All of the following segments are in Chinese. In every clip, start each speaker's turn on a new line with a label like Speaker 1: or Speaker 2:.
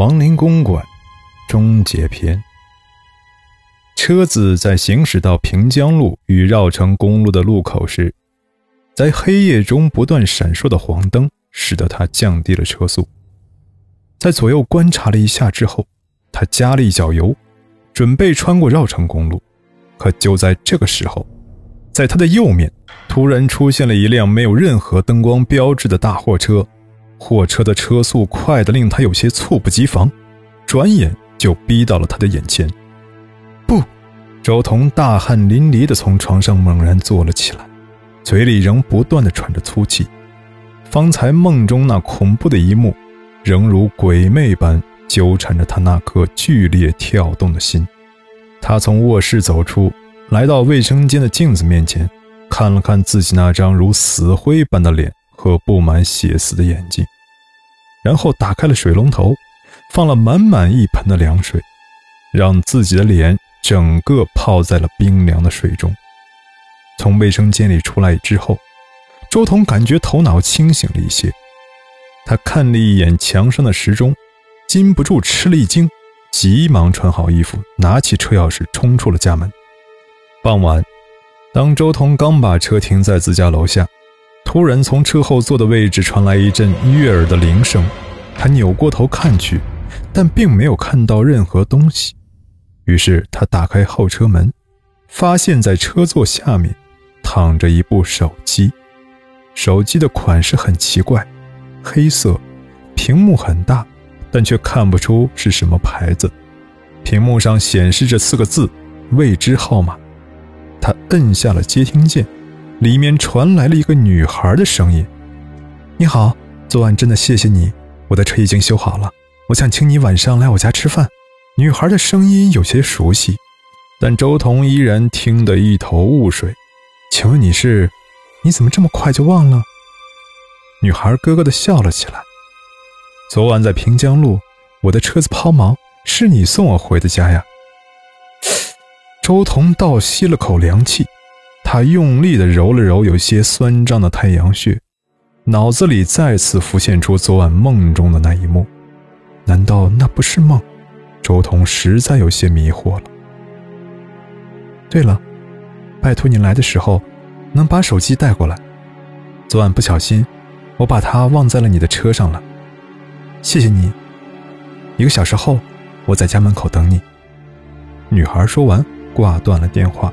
Speaker 1: 亡灵公馆终结篇。车子在行驶到平江路与绕城公路的路口时，在黑夜中不断闪烁的黄灯使得他降低了车速。在左右观察了一下之后，他加了一脚油，准备穿过绕城公路。可就在这个时候，在他的右面突然出现了一辆没有任何灯光标志的大货车。货车的车速快得令他有些猝不及防，转眼就逼到了他的眼前。不，周彤大汗淋漓地从床上猛然坐了起来，嘴里仍不断地喘着粗气。方才梦中那恐怖的一幕，仍如鬼魅般纠缠着他那颗剧烈跳动的心。他从卧室走出，来到卫生间的镜子面前，看了看自己那张如死灰般的脸。和布满血丝的眼睛，然后打开了水龙头，放了满满一盆的凉水，让自己的脸整个泡在了冰凉的水中。从卫生间里出来之后，周彤感觉头脑清醒了一些。他看了一眼墙上的时钟，禁不住吃了一惊，急忙穿好衣服，拿起车钥匙冲出了家门。傍晚，当周彤刚把车停在自家楼下。突然，从车后座的位置传来一阵悦耳的铃声。他扭过头看去，但并没有看到任何东西。于是他打开后车门，发现在车座下面躺着一部手机。手机的款式很奇怪，黑色，屏幕很大，但却看不出是什么牌子。屏幕上显示着四个字：“未知号码。”他摁下了接听键。里面传来了一个女孩的声音：“你好，昨晚真的谢谢你，我的车已经修好了，我想请你晚上来我家吃饭。”女孩的声音有些熟悉，但周彤依然听得一头雾水。请问你是？你怎么这么快就忘了？女孩咯咯地笑了起来。昨晚在平江路，我的车子抛锚，是你送我回的家呀。周彤倒吸了口凉气。他用力地揉了揉有些酸胀的太阳穴，脑子里再次浮现出昨晚梦中的那一幕。难道那不是梦？周彤实在有些迷惑了。对了，拜托你来的时候能把手机带过来。昨晚不小心，我把它忘在了你的车上了。谢谢你。一个小时后，我在家门口等你。女孩说完，挂断了电话。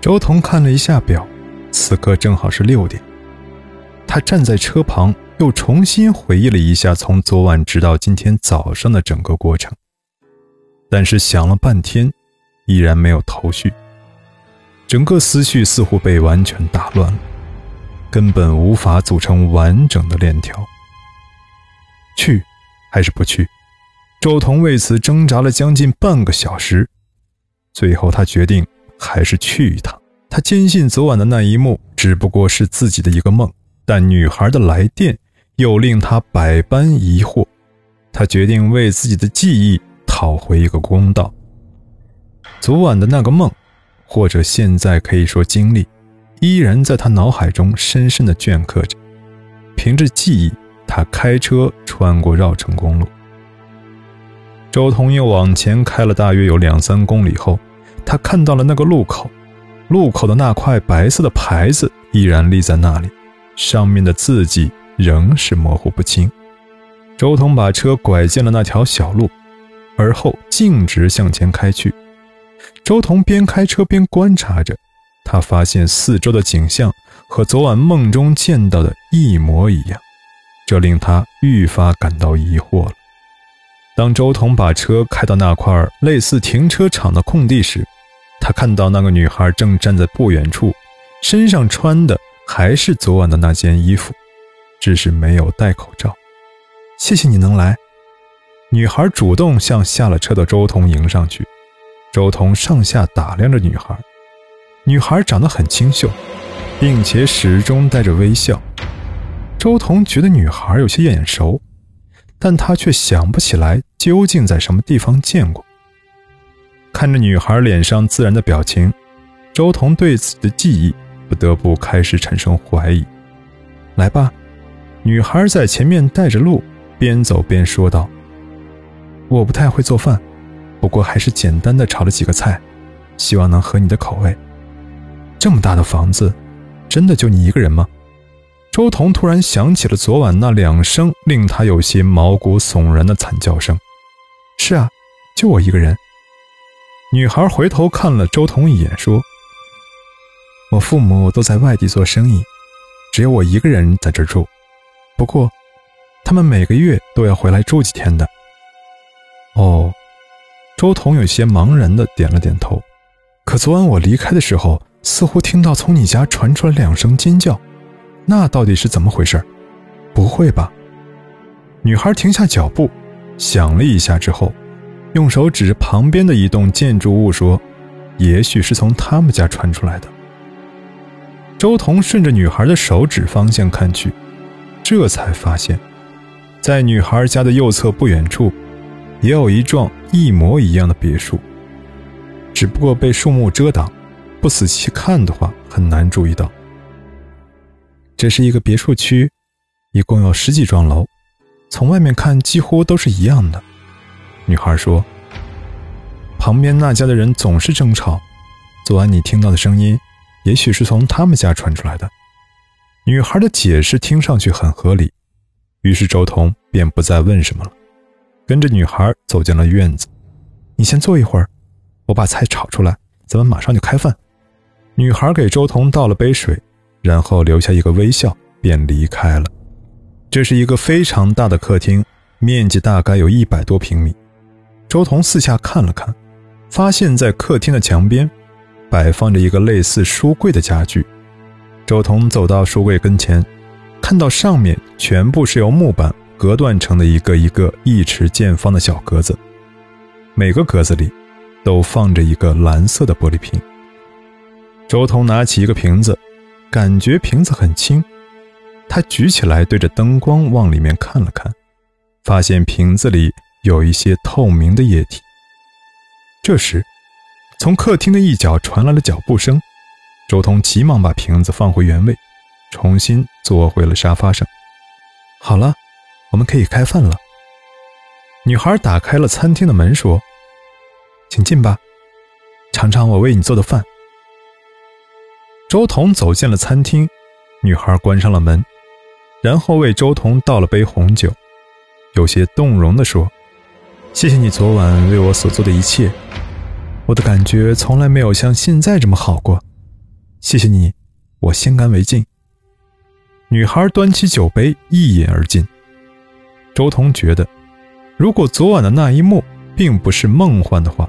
Speaker 1: 周彤看了一下表，此刻正好是六点。他站在车旁，又重新回忆了一下从昨晚直到今天早上的整个过程，但是想了半天，依然没有头绪。整个思绪似乎被完全打乱了，根本无法组成完整的链条。去，还是不去？周彤为此挣扎了将近半个小时，最后他决定。还是去一趟。他坚信昨晚的那一幕只不过是自己的一个梦，但女孩的来电又令他百般疑惑。他决定为自己的记忆讨回一个公道。昨晚的那个梦，或者现在可以说经历，依然在他脑海中深深的镌刻着。凭着记忆，他开车穿过绕城公路。周彤又往前开了大约有两三公里后。他看到了那个路口，路口的那块白色的牌子依然立在那里，上面的字迹仍是模糊不清。周彤把车拐进了那条小路，而后径直向前开去。周彤边开车边观察着，他发现四周的景象和昨晚梦中见到的一模一样，这令他愈发感到疑惑了。当周彤把车开到那块类似停车场的空地时，他看到那个女孩正站在不远处，身上穿的还是昨晚的那件衣服，只是没有戴口罩。谢谢你能来。女孩主动向下了车的周彤迎上去，周彤上下打量着女孩。女孩长得很清秀，并且始终带着微笑。周彤觉得女孩有些眼熟，但他却想不起来究竟在什么地方见过。看着女孩脸上自然的表情，周彤对自己的记忆不得不开始产生怀疑。来吧，女孩在前面带着路，边走边说道：“我不太会做饭，不过还是简单的炒了几个菜，希望能合你的口味。这么大的房子，真的就你一个人吗？周彤突然想起了昨晚那两声令他有些毛骨悚然的惨叫声。是啊，就我一个人。女孩回头看了周彤一眼，说：“我父母都在外地做生意，只有我一个人在这住。不过，他们每个月都要回来住几天的。”哦，周彤有些茫然的点了点头。可昨晚我离开的时候，似乎听到从你家传出了两声尖叫，那到底是怎么回事？不会吧？女孩停下脚步，想了一下之后。用手指着旁边的一栋建筑物说：“也许是从他们家传出来的。”周彤顺着女孩的手指方向看去，这才发现，在女孩家的右侧不远处，也有一幢一模一样的别墅，只不过被树木遮挡，不仔细看的话很难注意到。这是一个别墅区，一共有十几幢楼，从外面看几乎都是一样的。女孩说：“旁边那家的人总是争吵，昨晚你听到的声音，也许是从他们家传出来的。”女孩的解释听上去很合理，于是周彤便不再问什么了，跟着女孩走进了院子。“你先坐一会儿，我把菜炒出来，咱们马上就开饭。”女孩给周彤倒了杯水，然后留下一个微笑，便离开了。这是一个非常大的客厅，面积大概有一百多平米。周彤四下看了看，发现在客厅的墙边摆放着一个类似书柜的家具。周彤走到书柜跟前，看到上面全部是由木板隔断成的一个一个一尺见方的小格子，每个格子里都放着一个蓝色的玻璃瓶。周彤拿起一个瓶子，感觉瓶子很轻，他举起来对着灯光往里面看了看，发现瓶子里。有一些透明的液体。这时，从客厅的一角传来了脚步声。周通急忙把瓶子放回原位，重新坐回了沙发上。好了，我们可以开饭了。女孩打开了餐厅的门，说：“请进吧，尝尝我为你做的饭。”周彤走进了餐厅，女孩关上了门，然后为周彤倒了杯红酒，有些动容地说。谢谢你昨晚为我所做的一切，我的感觉从来没有像现在这么好过。谢谢你，我先干为敬。女孩端起酒杯一饮而尽。周彤觉得，如果昨晚的那一幕并不是梦幻的话，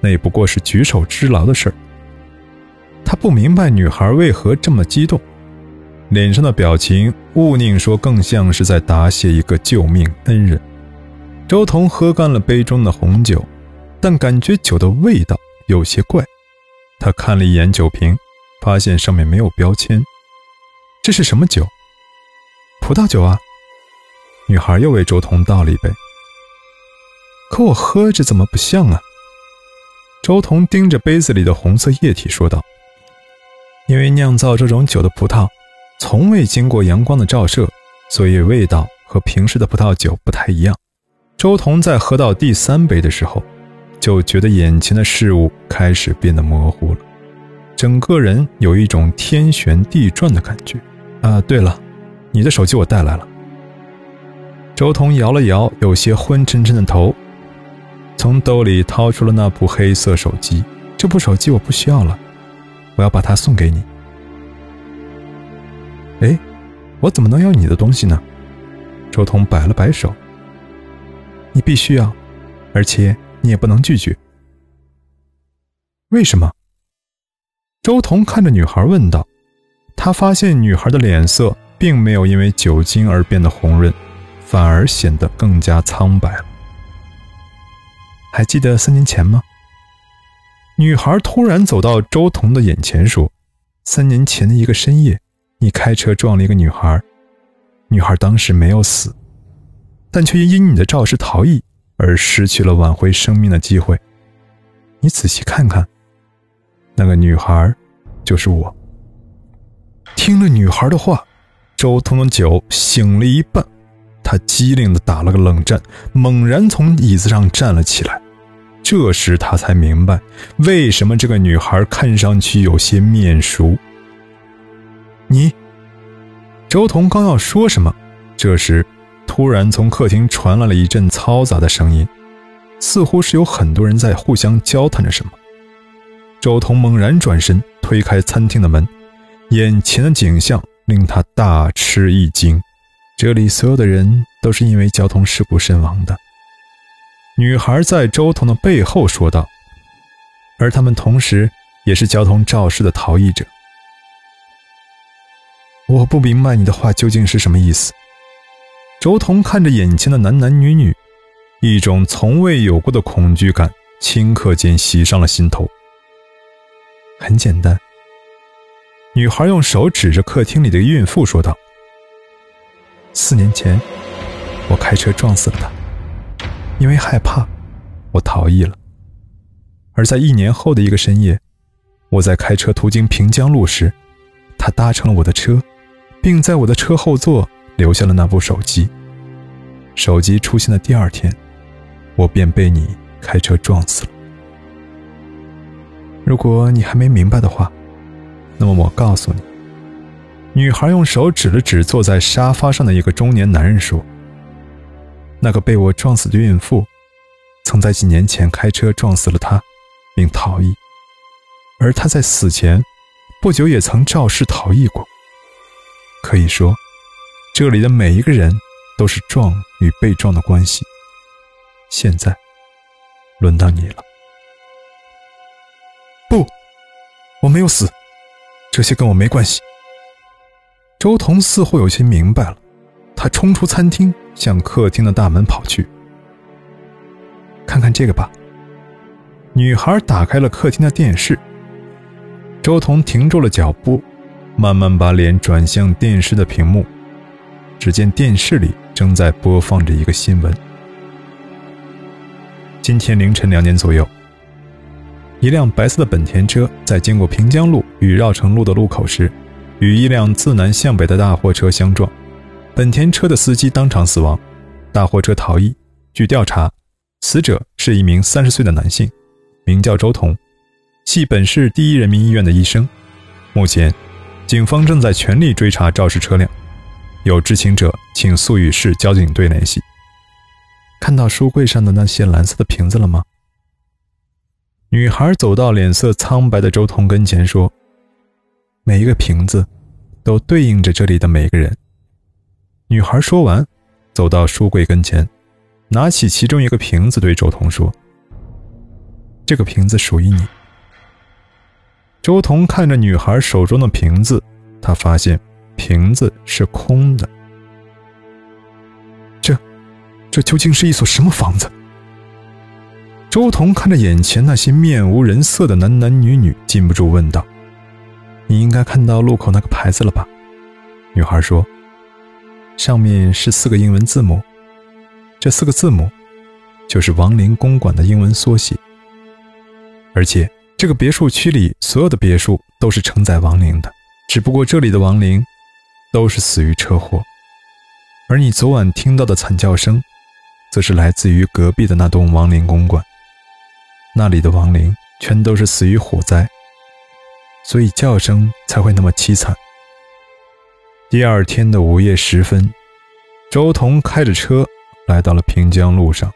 Speaker 1: 那也不过是举手之劳的事儿。他不明白女孩为何这么激动，脸上的表情，勿宁说更像是在答谢一个救命恩人。周彤喝干了杯中的红酒，但感觉酒的味道有些怪。他看了一眼酒瓶，发现上面没有标签。这是什么酒？葡萄酒啊！女孩又为周彤倒了一杯。可我喝着怎么不像啊？周彤盯着杯子里的红色液体说道：“因为酿造这种酒的葡萄从未经过阳光的照射，所以味道和平时的葡萄酒不太一样。”周彤在喝到第三杯的时候，就觉得眼前的事物开始变得模糊了，整个人有一种天旋地转的感觉。啊，对了，你的手机我带来了。周彤摇了摇有些昏沉沉的头，从兜里掏出了那部黑色手机。这部手机我不需要了，我要把它送给你。哎，我怎么能要你的东西呢？周彤摆了摆手。你必须要，而且你也不能拒绝。为什么？周彤看着女孩问道。他发现女孩的脸色并没有因为酒精而变得红润，反而显得更加苍白了。还记得三年前吗？女孩突然走到周彤的眼前说：“三年前的一个深夜，你开车撞了一个女孩，女孩当时没有死。”但却因你的肇事逃逸而失去了挽回生命的机会。你仔细看看，那个女孩就是我。听了女孩的话，周彤的酒醒了一半，他机灵的打了个冷战，猛然从椅子上站了起来。这时他才明白，为什么这个女孩看上去有些面熟。你，周彤刚要说什么，这时突然从客厅传来了一阵嘈杂的声音，似乎是有很多人在互相交谈着什么。周彤猛然转身，推开餐厅的门，眼前的景象令他大吃一惊。这里所有的人都是因为交通事故身亡的。女孩在周彤的背后说道，而他们同时也是交通肇事的逃逸者。我不明白你的话究竟是什么意思。周彤看着眼前的男男女女，一种从未有过的恐惧感顷刻间袭上了心头。很简单，女孩用手指着客厅里的孕妇说道：“四年前，我开车撞死了她，因为害怕，我逃逸了。而在一年后的一个深夜，我在开车途经平江路时，她搭乘了我的车，并在我的车后座留下了那部手机。手机出现的第二天，我便被你开车撞死了。”如果你还没明白的话，那么我告诉你。女孩用手指了指坐在沙发上的一个中年男人，说：“那个被我撞死的孕妇，曾在几年前开车撞死了他，并逃逸。而他在死前不久也曾肇事逃逸过。可以说，这里的每一个人都是撞与被撞的关系。现在，轮到你了。”不，我没有死，这些跟我没关系。周彤似乎有些明白了，他冲出餐厅，向客厅的大门跑去。看看这个吧。女孩打开了客厅的电视。周彤停住了脚步，慢慢把脸转向电视的屏幕。只见电视里正在播放着一个新闻。今天凌晨两点左右。一辆白色的本田车在经过平江路与绕城路的路口时，与一辆自南向北的大货车相撞，本田车的司机当场死亡，大货车逃逸。据调查，死者是一名三十岁的男性，名叫周彤，系本市第一人民医院的医生。目前，警方正在全力追查肇事车辆，有知情者请速与市交警队联系。看到书柜上的那些蓝色的瓶子了吗？女孩走到脸色苍白的周彤跟前，说：“每一个瓶子，都对应着这里的每个人。”女孩说完，走到书柜跟前，拿起其中一个瓶子，对周彤说：“这个瓶子属于你。”周彤看着女孩手中的瓶子，他发现瓶子是空的。这，这究竟是一所什么房子？周彤看着眼前那些面无人色的男男女女，禁不住问道：“你应该看到路口那个牌子了吧？”女孩说：“上面是四个英文字母，这四个字母就是亡灵公馆的英文缩写。而且这个别墅区里所有的别墅都是承载亡灵的，只不过这里的亡灵都是死于车祸，而你昨晚听到的惨叫声，则是来自于隔壁的那栋亡灵公馆。”那里的亡灵全都是死于火灾，所以叫声才会那么凄惨。第二天的午夜时分，周彤开着车来到了平江路上，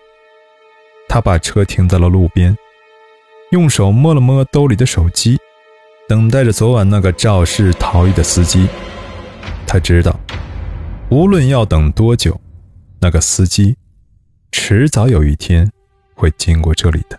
Speaker 1: 他把车停在了路边，用手摸了摸兜里的手机，等待着昨晚那个肇事逃逸的司机。他知道，无论要等多久，那个司机迟早有一天会经过这里的。